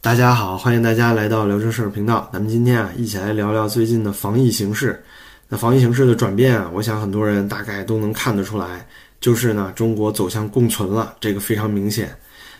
大家好，欢迎大家来到聊正事儿频道。咱们今天啊，一起来聊聊最近的防疫形势。那防疫形势的转变啊，我想很多人大概都能看得出来，就是呢，中国走向共存了，这个非常明显。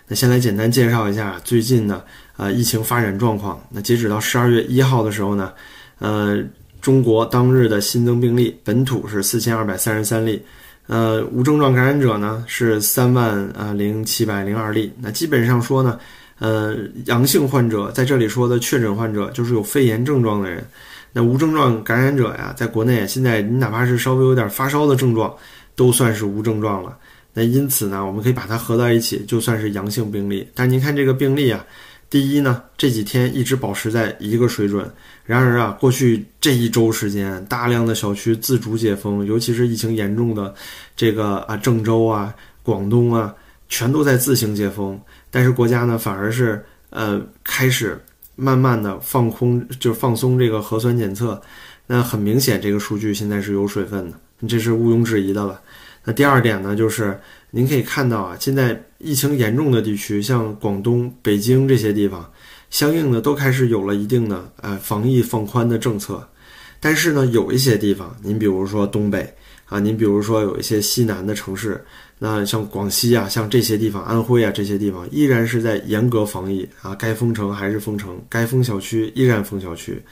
那先来简单介绍一下最近的呃疫情发展状况。那截止到十二月一号的时候呢，呃，中国当日的新增病例本土是四千二百三十三例，呃，无症状感染者呢是三万啊零七百零二例。那基本上说呢。呃，阳性患者在这里说的确诊患者就是有肺炎症状的人，那无症状感染者呀，在国内现在你哪怕是稍微有点发烧的症状，都算是无症状了。那因此呢，我们可以把它合到一起，就算是阳性病例。但您看这个病例啊，第一呢，这几天一直保持在一个水准。然而啊，过去这一周时间，大量的小区自主解封，尤其是疫情严重的这个啊郑州啊、广东啊，全都在自行解封。但是国家呢，反而是呃开始慢慢的放空，就放松这个核酸检测。那很明显，这个数据现在是有水分的，这是毋庸置疑的了。那第二点呢，就是您可以看到啊，现在疫情严重的地区，像广东、北京这些地方，相应的都开始有了一定的呃防疫放宽的政策。但是呢，有一些地方，您比如说东北啊，您比如说有一些西南的城市。那像广西啊，像这些地方，安徽啊这些地方，依然是在严格防疫啊，该封城还是封城，该封小区依然封小区。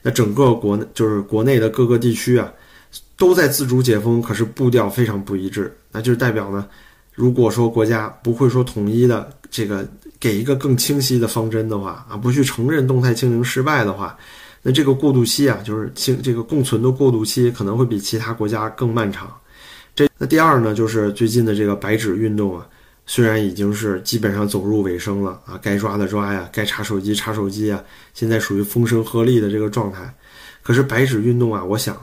那整个国内就是国内的各个地区啊，都在自主解封，可是步调非常不一致。那就是代表呢，如果说国家不会说统一的这个给一个更清晰的方针的话啊，不去承认动态清零失败的话，那这个过渡期啊，就是清这个共存的过渡期，可能会比其他国家更漫长。这那第二呢，就是最近的这个白纸运动啊，虽然已经是基本上走入尾声了啊，该抓的抓呀，该查手机查手机啊，现在属于风声鹤唳的这个状态。可是白纸运动啊，我想，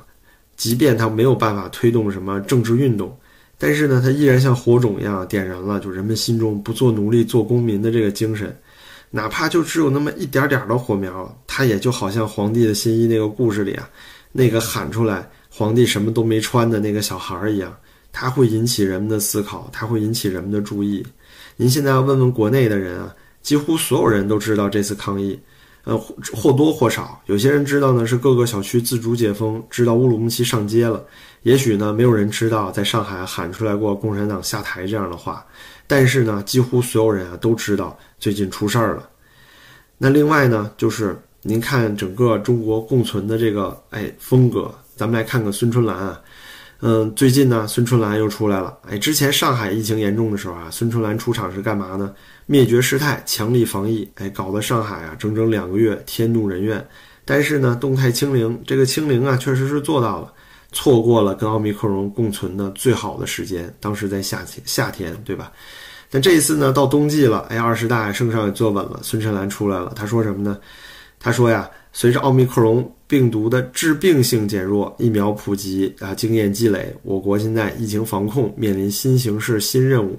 即便它没有办法推动什么政治运动，但是呢，它依然像火种一样点燃了就人们心中不做奴隶做公民的这个精神，哪怕就只有那么一点点的火苗，它也就好像皇帝的新衣那个故事里啊，那个喊出来。皇帝什么都没穿的那个小孩儿一样，他会引起人们的思考，他会引起人们的注意。您现在要问问国内的人啊，几乎所有人都知道这次抗议，呃，或多或少，有些人知道呢是各个小区自主解封，知道乌鲁木齐上街了。也许呢，没有人知道在上海喊出来过共产党下台这样的话，但是呢，几乎所有人啊都知道最近出事儿了。那另外呢，就是您看整个中国共存的这个哎风格。咱们来看看孙春兰啊，嗯，最近呢，孙春兰又出来了。哎，之前上海疫情严重的时候啊，孙春兰出场是干嘛呢？灭绝师太，强力防疫，哎，搞得上海啊整整两个月天怒人怨。但是呢，动态清零，这个清零啊，确实是做到了，错过了跟奥密克戎共存的最好的时间。当时在夏天，夏天，对吧？但这一次呢，到冬季了，哎，二十大圣上也坐稳了，孙春兰出来了，他说什么呢？他说呀。随着奥密克戎病毒的致病性减弱，疫苗普及啊，经验积累，我国现在疫情防控面临新形势、新任务。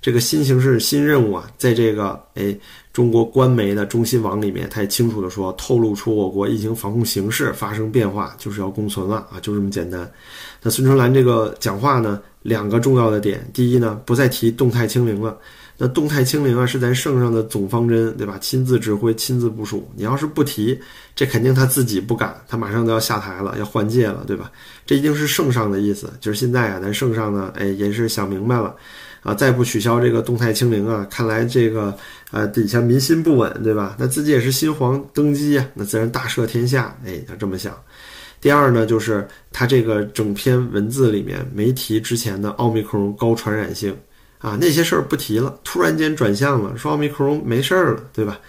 这个新形势、新任务啊，在这个哎中国官媒的中新网里面，他也清楚的说，透露出我国疫情防控形势发生变化，就是要共存了啊，就这么简单。那孙春兰这个讲话呢，两个重要的点，第一呢，不再提动态清零了。那动态清零啊，是咱圣上的总方针，对吧？亲自指挥，亲自部署。你要是不提，这肯定他自己不敢，他马上都要下台了，要换届了，对吧？这一定是圣上的意思。就是现在啊，咱圣上呢，哎，也是想明白了，啊，再不取消这个动态清零啊，看来这个呃底下民心不稳，对吧？那自己也是新皇登基呀，那自然大赦天下，哎，要这么想。第二呢，就是他这个整篇文字里面没提之前的奥密克戎高传染性。啊，那些事儿不提了，突然间转向了，说奥密克戎没事儿了，对吧？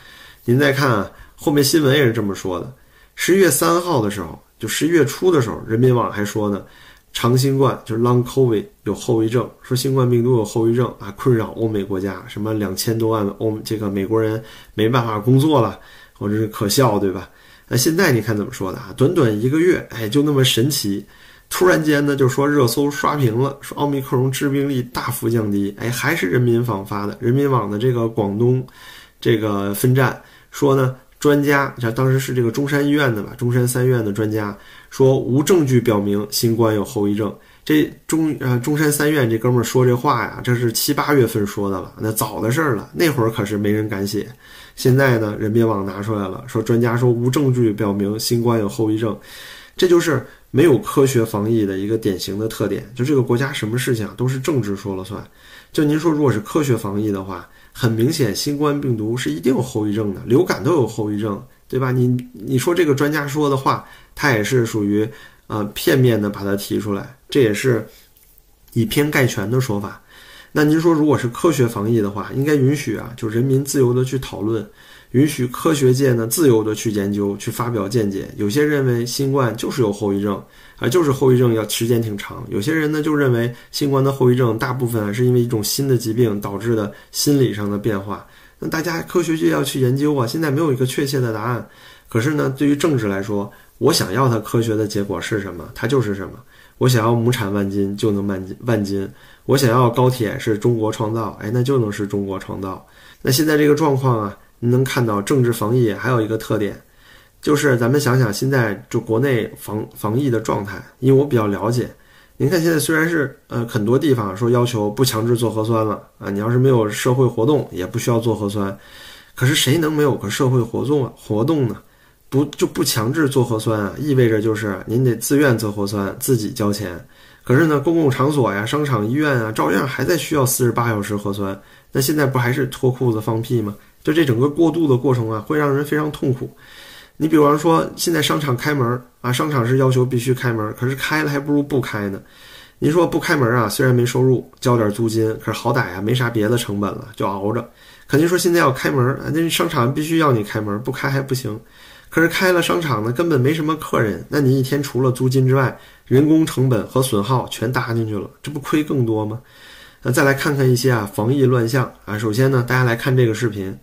您再看啊，后面新闻也是这么说的。十一月三号的时候，就十一月初的时候，人民网还说呢，长新冠就是 Long COVID 有后遗症，说新冠病毒有后遗症啊，困扰欧美国家，什么两千多万欧这个美国人没办法工作了，或者是可笑，对吧？那现在你看怎么说的啊？短短一个月，哎，就那么神奇。突然间呢，就说热搜刷屏了，说奥密克戎致病力大幅降低。哎，还是人民网发的，人民网的这个广东这个分站说呢，专家，像当时是这个中山医院的吧，中山三院的专家说，无证据表明新冠有后遗症。这中呃中山三院这哥们儿说这话呀，这是七八月份说的了，那早的事儿了，那会儿可是没人敢写。现在呢，人民网拿出来了，说专家说无证据表明新冠有后遗症，这就是没有科学防疫的一个典型的特点。就这个国家什么事情啊都是政治说了算。就您说，如果是科学防疫的话，很明显，新冠病毒是一定有后遗症的，流感都有后遗症，对吧？你你说这个专家说的话，他也是属于呃片面的把它提出来，这也是以偏概全的说法。那您说，如果是科学防疫的话，应该允许啊，就人民自由的去讨论，允许科学界呢自由的去研究、去发表见解。有些认为新冠就是有后遗症，啊，就是后遗症要时间挺长。有些人呢就认为新冠的后遗症大部分啊是因为一种新的疾病导致的心理上的变化。那大家科学界要去研究啊，现在没有一个确切的答案。可是呢，对于政治来说，我想要它科学的结果是什么，它就是什么。我想要亩产万斤就能万斤万斤，我想要高铁是中国创造，哎，那就能是中国创造。那现在这个状况啊，您能看到政治防疫还有一个特点，就是咱们想想现在就国内防防疫的状态，因为我比较了解。您看现在虽然是呃很多地方说要求不强制做核酸了啊，你要是没有社会活动也不需要做核酸，可是谁能没有个社会活动活动呢？不就不强制做核酸啊？意味着就是您得自愿做核酸，自己交钱。可是呢，公共场所呀、商场、医院啊，照样还在需要四十八小时核酸。那现在不还是脱裤子放屁吗？就这整个过渡的过程啊，会让人非常痛苦。你比方说，现在商场开门啊，商场是要求必须开门，可是开了还不如不开呢。您说不开门啊，虽然没收入，交点租金，可是好歹啊没啥别的成本了，就熬着。肯定说现在要开门，那商场必须要你开门，不开还不行。可是开了商场呢，根本没什么客人。那你一天除了租金之外，人工成本和损耗全搭进去了，这不亏更多吗？那再来看看一些啊防疫乱象啊。首先呢，大家来看这个视频。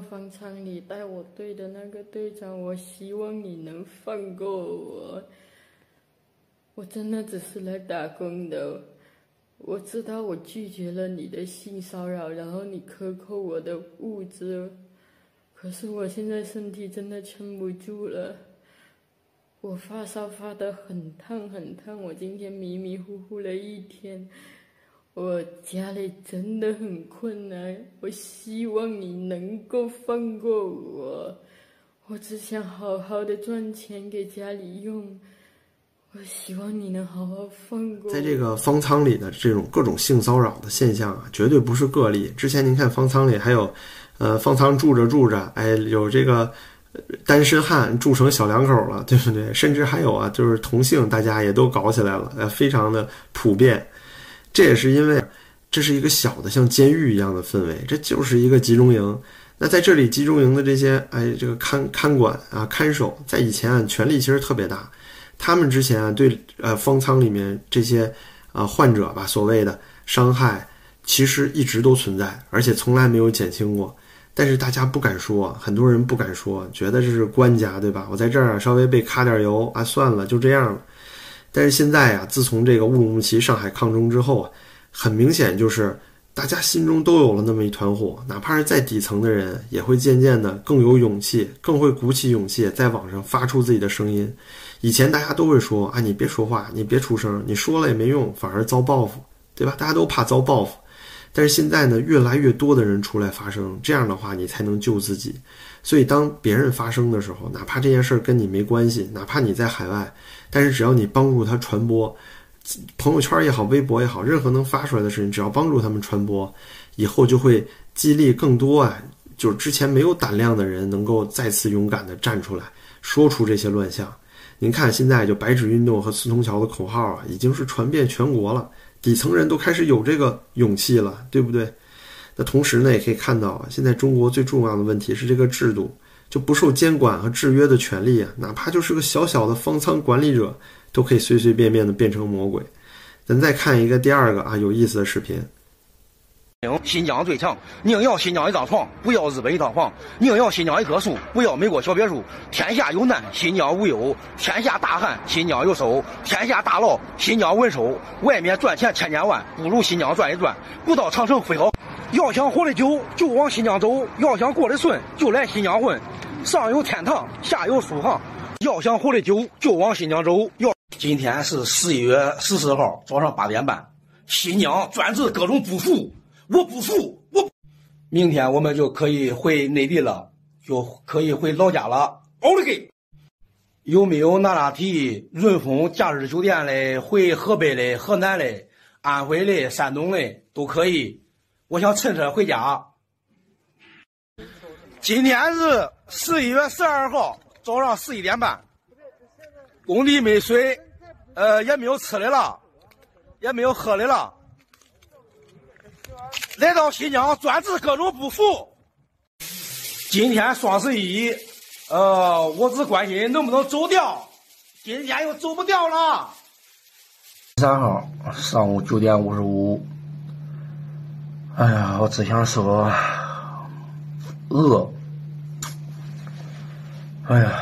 方舱里带我队的那个队长，我希望你能放过我。我真的只是来打工的。我知道我拒绝了你的性骚扰，然后你克扣我的物资。可是我现在身体真的撑不住了，我发烧发得很烫很烫，我今天迷迷糊糊了一天，我家里真的很困难，我希望你能够放过我，我只想好好的赚钱给家里用，我希望你能好好放过。在这个方舱里的这种各种性骚扰的现象啊，绝对不是个例。之前您看方舱里还有。呃，方舱住着住着，哎，有这个单身汉住成小两口了，对不对？甚至还有啊，就是同性，大家也都搞起来了，呃，非常的普遍。这也是因为这是一个小的像监狱一样的氛围，这就是一个集中营。那在这里集中营的这些哎，这个看看管啊、看守，在以前啊，权力其实特别大。他们之前啊，对呃方舱里面这些啊患者吧，所谓的伤害，其实一直都存在，而且从来没有减轻过。但是大家不敢说，很多人不敢说，觉得这是官家，对吧？我在这儿稍微被卡点油啊，算了，就这样了。但是现在呀，自从这个乌鲁木齐、上海抗中之后啊，很明显就是大家心中都有了那么一团火，哪怕是再底层的人，也会渐渐的更有勇气，更会鼓起勇气在网上发出自己的声音。以前大家都会说啊，你别说话，你别出声，你说了也没用，反而遭报复，对吧？大家都怕遭报复。但是现在呢，越来越多的人出来发声，这样的话你才能救自己。所以当别人发声的时候，哪怕这件事儿跟你没关系，哪怕你在海外，但是只要你帮助他传播，朋友圈也好，微博也好，任何能发出来的事情，只要帮助他们传播，以后就会激励更多啊，就是之前没有胆量的人能够再次勇敢地站出来，说出这些乱象。您看现在就白纸运动和四通桥的口号啊，已经是传遍全国了。底层人都开始有这个勇气了，对不对？那同时呢，也可以看到啊，现在中国最重要的问题是这个制度就不受监管和制约的权利啊，哪怕就是个小小的方舱管理者，都可以随随便便的变成魔鬼。咱再看一个第二个啊有意思的视频。新疆最强，宁要新疆一张床，不要日本一套房；宁要新疆一棵树，不要美国小别墅。天下有难，新疆无忧；天下大旱，新疆有收；天下大涝，新疆稳收。外面赚钱千千万，不如新疆转一转。不到长城非好，要想活得久，就往新疆走；要想过得顺，就来新疆混。上有天堂，下有苏杭。要想活得久，就往新疆走。要今天是十一月十四号早上八点半，新疆专治各种不服。我不服，我明天我们就可以回内地了，就可以回老家了。奥利给！有没有哪哪提润丰假日酒店的？回河北的、河南的、安徽的、山东的都可以。我想乘车回家。今天是十一月十二号早上十一点半，工地没水，呃，也没有吃的了，也没有喝的了。来到新疆专治各种不服。今天双十一。呃，我只关心能不能走掉，今天又走不掉了。三号上午九点五十五，哎呀，我只想说，饿，哎呀，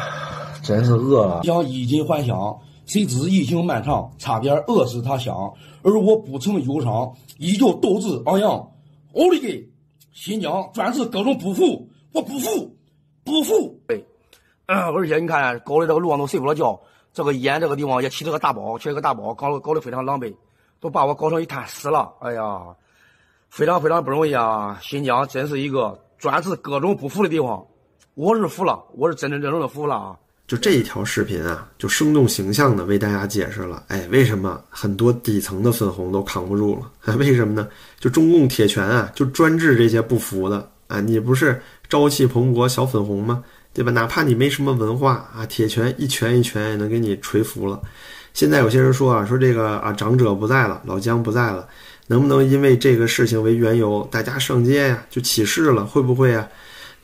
真是饿了。想衣锦还乡，谁知疫情漫长，差点饿死他乡。而我不曾忧伤，依旧斗志昂扬。奥利给！新疆专治各种不服，我不服，不服。对。而且你看，搞的这个路上都睡不着觉。这个烟这个地方也起了个大包，起了个大包，搞搞得非常狼狈，都把我搞成一滩屎了。哎呀，非常非常不容易啊！新疆真是一个专治各种不服的地方。我是服了，我是真真正正的服了啊！就这一条视频啊，就生动形象的为大家解释了，哎，为什么很多底层的粉红都扛不住了？为什么呢？就中共铁拳啊，就专治这些不服的啊！你不是朝气蓬勃小粉红吗？对吧？哪怕你没什么文化啊，铁拳一拳一拳也能给你锤服了。现在有些人说啊，说这个啊，长者不在了，老姜不在了，能不能因为这个事情为缘由，大家上街呀，就起事了？会不会啊？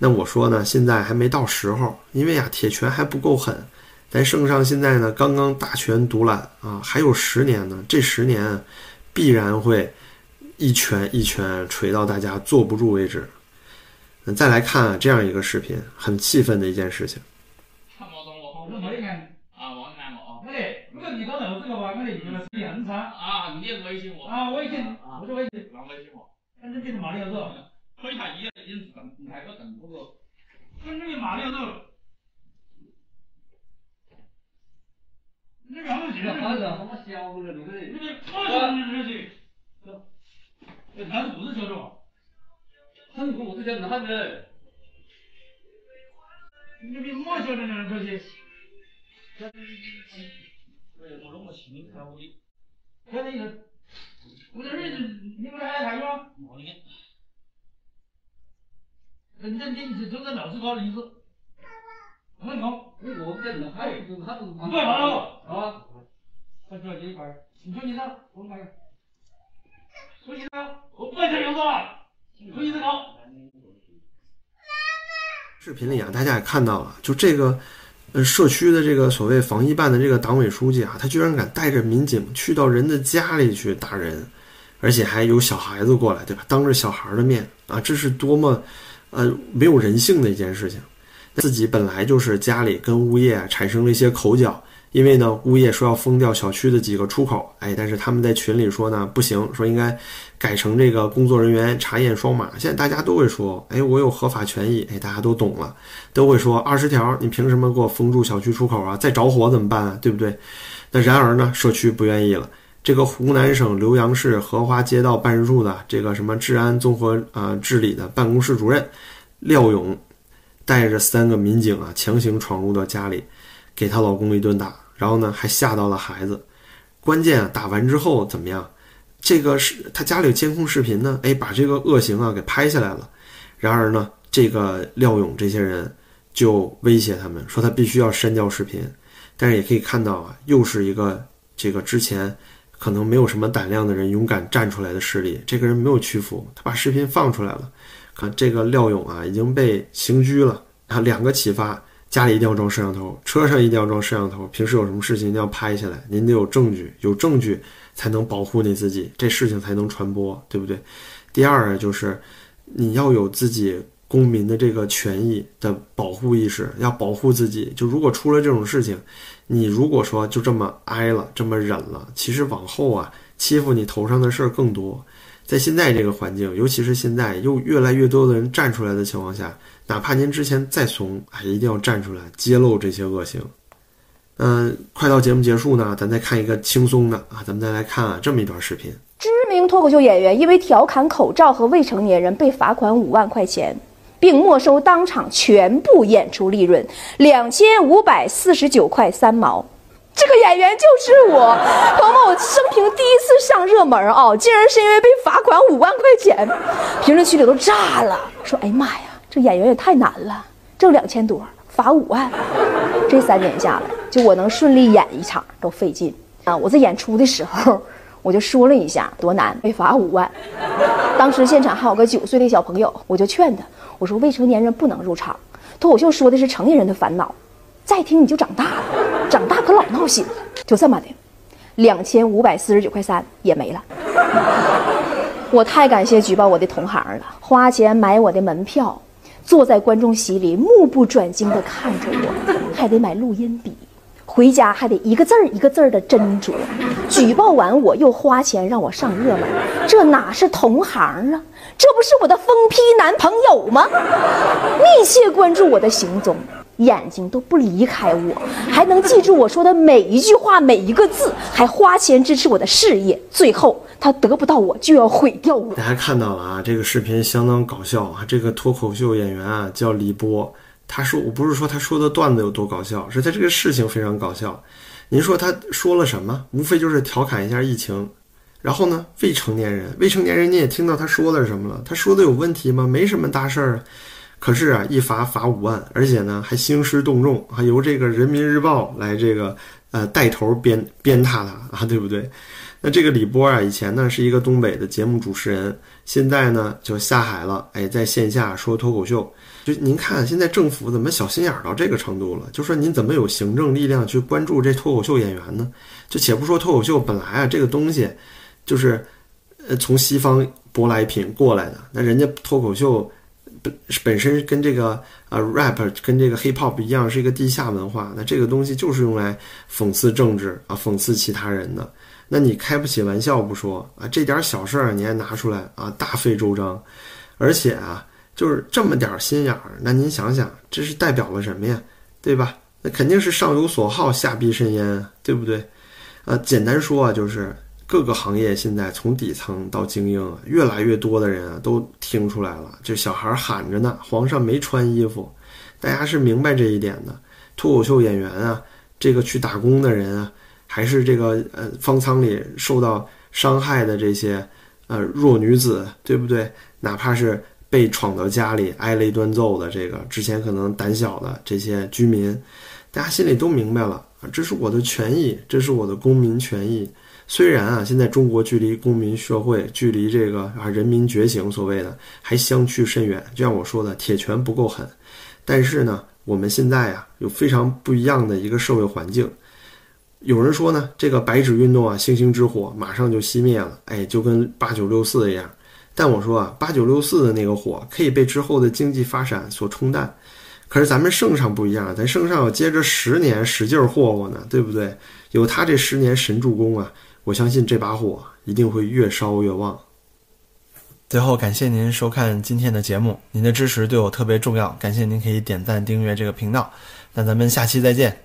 那我说呢，现在还没到时候，因为啊，铁拳还不够狠。咱圣上现在呢，刚刚大权独揽啊，还有十年呢，这十年必然会一拳一拳锤到大家坐不住为止。再来看这样一个视频，很气愤的一件事情。看不懂我，我没看啊，我看过啊。哎，如果你搞到这个吧，我的这个是很差啊。你微信我啊，微信，不是微信，让微信我。但是这是骂你了是吧？可以看一眼隐私，你看个更多个。反正你骂你了是。你干嘛去？他是他妈小的那个人。你我小的去。哎，他是不是小的？很酷，这叫啥子？你比我晓得呢，这些。哎，我弄个新开我的。开了一个，我这里你们还还有吗？没的。认真点，是走在老师高的意思。很高。你我不讲，还有就是他都是。不要了，啊。他主要这一块你说你呢？我买个。说你呢？我不讲样子啊。视频里啊，大家也看到了，就这个，呃，社区的这个所谓防疫办的这个党委书记啊，他居然敢带着民警去到人的家里去打人，而且还有小孩子过来，对吧？当着小孩的面啊，这是多么，呃，没有人性的一件事情。自己本来就是家里跟物业产生了一些口角。因为呢，物业说要封掉小区的几个出口，哎，但是他们在群里说呢，不行，说应该改成这个工作人员查验双码。现在大家都会说，哎，我有合法权益，哎，大家都懂了，都会说二十条，你凭什么给我封住小区出口啊？再着火怎么办啊？对不对？那然而呢，社区不愿意了。这个湖南省浏阳市荷花街道办事处的这个什么治安综合啊治理的办公室主任廖勇，带着三个民警啊，强行闯入到家里，给她老公一顿打。然后呢，还吓到了孩子。关键啊，打完之后怎么样？这个是他家里有监控视频呢，哎，把这个恶行啊给拍下来了。然而呢，这个廖勇这些人就威胁他们说他必须要删掉视频。但是也可以看到啊，又是一个这个之前可能没有什么胆量的人勇敢站出来的势力。这个人没有屈服，他把视频放出来了。看这个廖勇啊，已经被刑拘了。啊，两个启发。家里一定要装摄像头，车上一定要装摄像头。平时有什么事情一定要拍下来，您得有证据，有证据才能保护你自己，这事情才能传播，对不对？第二，就是你要有自己公民的这个权益的保护意识，要保护自己。就如果出了这种事情，你如果说就这么挨了，这么忍了，其实往后啊，欺负你头上的事儿更多。在现在这个环境，尤其是现在又越来越多的人站出来的情况下。哪怕您之前再怂，哎一定要站出来揭露这些恶行。嗯，快到节目结束呢，咱再看一个轻松的啊，咱们再来看啊这么一段视频。知名脱口秀演员因为调侃口罩和未成年人被罚款五万块钱，并没收当场全部演出利润两千五百四十九块三毛。这个演员就是我，朋友们，我生平第一次上热门啊，竟然是因为被罚款五万块钱，评论区里都炸了，说：“哎呀妈呀，这演员也太难了，挣两千多，罚五万。”这三年下来，就我能顺利演一场都费劲啊！我在演出的时候，我就说了一下多难，被罚五万。当时现场还有个九岁的小朋友，我就劝他，我说未成年人不能入场，脱口秀说的是成年人的烦恼，再听你就长大了，长大可老闹心了。就这么的，两千五百四十九块三也没了。我太感谢举报我的同行了，花钱买我的门票。坐在观众席里，目不转睛地看着我，还得买录音笔，回家还得一个字儿一个字儿的斟酌。举报完我又花钱让我上热门，这哪是同行啊？这不是我的疯批男朋友吗？密切关注我的行踪，眼睛都不离开我，还能记住我说的每一句话每一个字，还花钱支持我的事业。最后。他得不到我就要毁掉我。大家看到了啊，这个视频相当搞笑啊。这个脱口秀演员啊叫李波，他说我不是说他说的段子有多搞笑，是他这个事情非常搞笑。您说他说了什么？无非就是调侃一下疫情。然后呢，未成年人，未成年人你也听到他说的是什么了？他说的有问题吗？没什么大事儿。可是啊，一罚罚五万，而且呢还兴师动众，还由这个人民日报来这个呃带头鞭鞭挞他啊，对不对？那这个李波啊，以前呢是一个东北的节目主持人，现在呢就下海了，哎，在线下说脱口秀。就您看，现在政府怎么小心眼到这个程度了？就说您怎么有行政力量去关注这脱口秀演员呢？就且不说脱口秀本来啊这个东西，就是呃从西方舶来品过来的，那人家脱口秀本本身跟这个呃 rap 跟这个 hip hop 一样，是一个地下文化，那这个东西就是用来讽刺政治啊，讽刺其他人的。那你开不起玩笑不说啊，这点小事儿你还拿出来啊，大费周章，而且啊，就是这么点儿心眼儿，那您想想，这是代表了什么呀？对吧？那肯定是上有所好，下必甚焉，对不对？啊，简单说啊，就是各个行业现在从底层到精英，越来越多的人啊都听出来了，就小孩喊着呢，皇上没穿衣服，大家是明白这一点的。脱口秀演员啊，这个去打工的人啊。还是这个呃方舱里受到伤害的这些呃弱女子，对不对？哪怕是被闯到家里挨了一顿揍的这个之前可能胆小的这些居民，大家心里都明白了啊，这是我的权益，这是我的公民权益。虽然啊，现在中国距离公民社会、距离这个啊人民觉醒所谓的还相去甚远，就像我说的，铁拳不够狠。但是呢，我们现在啊有非常不一样的一个社会环境。有人说呢，这个白纸运动啊，星星之火马上就熄灭了，哎，就跟八九六四一样。但我说啊，八九六四的那个火可以被之后的经济发展所冲淡，可是咱们圣上不一样，咱圣上要接着十年使劲霍霍呢，对不对？有他这十年神助攻啊，我相信这把火一定会越烧越旺。最后，感谢您收看今天的节目，您的支持对我特别重要，感谢您可以点赞订阅这个频道，那咱们下期再见。